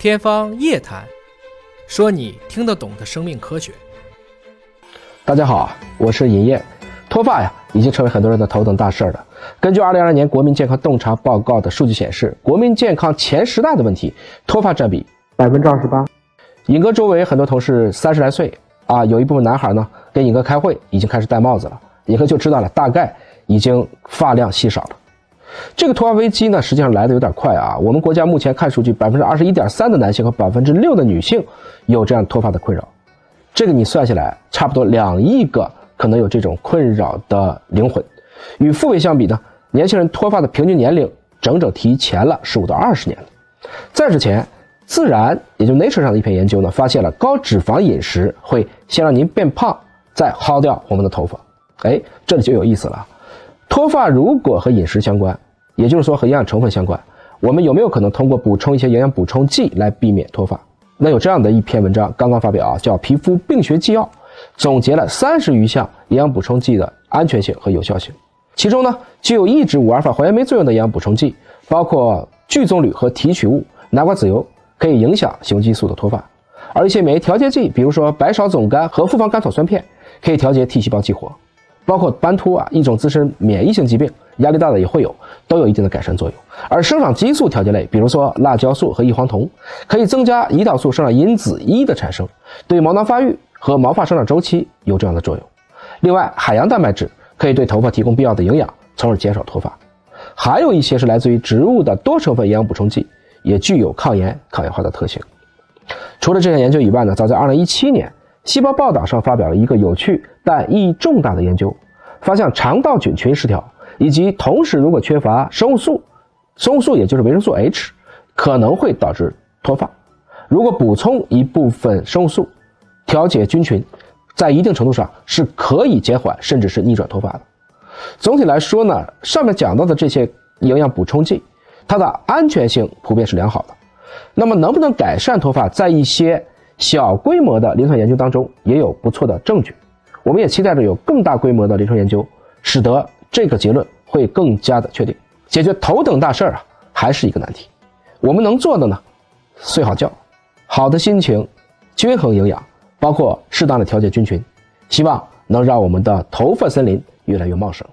天方夜谭，说你听得懂的生命科学。大家好，我是尹烨。脱发呀，已经成为很多人的头等大事了。根据2022年国民健康洞察报告的数据显示，国民健康前十大的问题，脱发占比百分之二十八。尹哥周围很多同事三十来岁啊，有一部分男孩呢，跟尹哥开会已经开始戴帽子了，尹哥就知道了，大概已经发量稀少了。这个脱发危机呢，实际上来的有点快啊。我们国家目前看数据，百分之二十一点三的男性和百分之六的女性有这样脱发的困扰。这个你算下来，差不多两亿个可能有这种困扰的灵魂。与父辈相比呢，年轻人脱发的平均年龄整整提前了十五到二十年了。在之前，《自然》也就 Nature 上的一篇研究呢，发现了高脂肪饮食会先让您变胖，再薅掉我们的头发。哎，这里就有意思了。脱发如果和饮食相关，也就是说和营养成分相关，我们有没有可能通过补充一些营养补充剂来避免脱发？那有这样的一篇文章刚刚发表啊，叫《皮肤病学纪要》，总结了三十余项营养补充剂的安全性和有效性。其中呢，具有抑制五阿尔法还原酶作用的营养补充剂，包括聚棕榈和提取物、南瓜籽油，可以影响雄激素的脱发；而一些免疫调节剂，比如说白芍总苷和复方甘草酸片，可以调节 T 细胞激活。包括斑秃啊，一种自身免疫性疾病，压力大的也会有，都有一定的改善作用。而生长激素调节类，比如说辣椒素和异黄酮，可以增加胰岛素生长因子一的产生，对毛囊发育和毛发生长周期有这样的作用。另外，海洋蛋白质可以对头发提供必要的营养，从而减少脱发。还有一些是来自于植物的多成分营养补充剂，也具有抗炎、抗氧化的特性。除了这项研究以外呢，早在2017年。细胞报道上发表了一个有趣但意义重大的研究，发现肠道菌群失调以及同时如果缺乏生物素，生物素也就是维生素 H，可能会导致脱发。如果补充一部分生物素，调节菌群，在一定程度上是可以减缓甚至是逆转脱发的。总体来说呢，上面讲到的这些营养补充剂，它的安全性普遍是良好的。那么能不能改善脱发，在一些小规模的临床研究当中也有不错的证据，我们也期待着有更大规模的临床研究，使得这个结论会更加的确定。解决头等大事儿啊，还是一个难题。我们能做的呢，睡好觉，好的心情，均衡营养，包括适当的调节菌群，希望能让我们的头发森林越来越茂盛。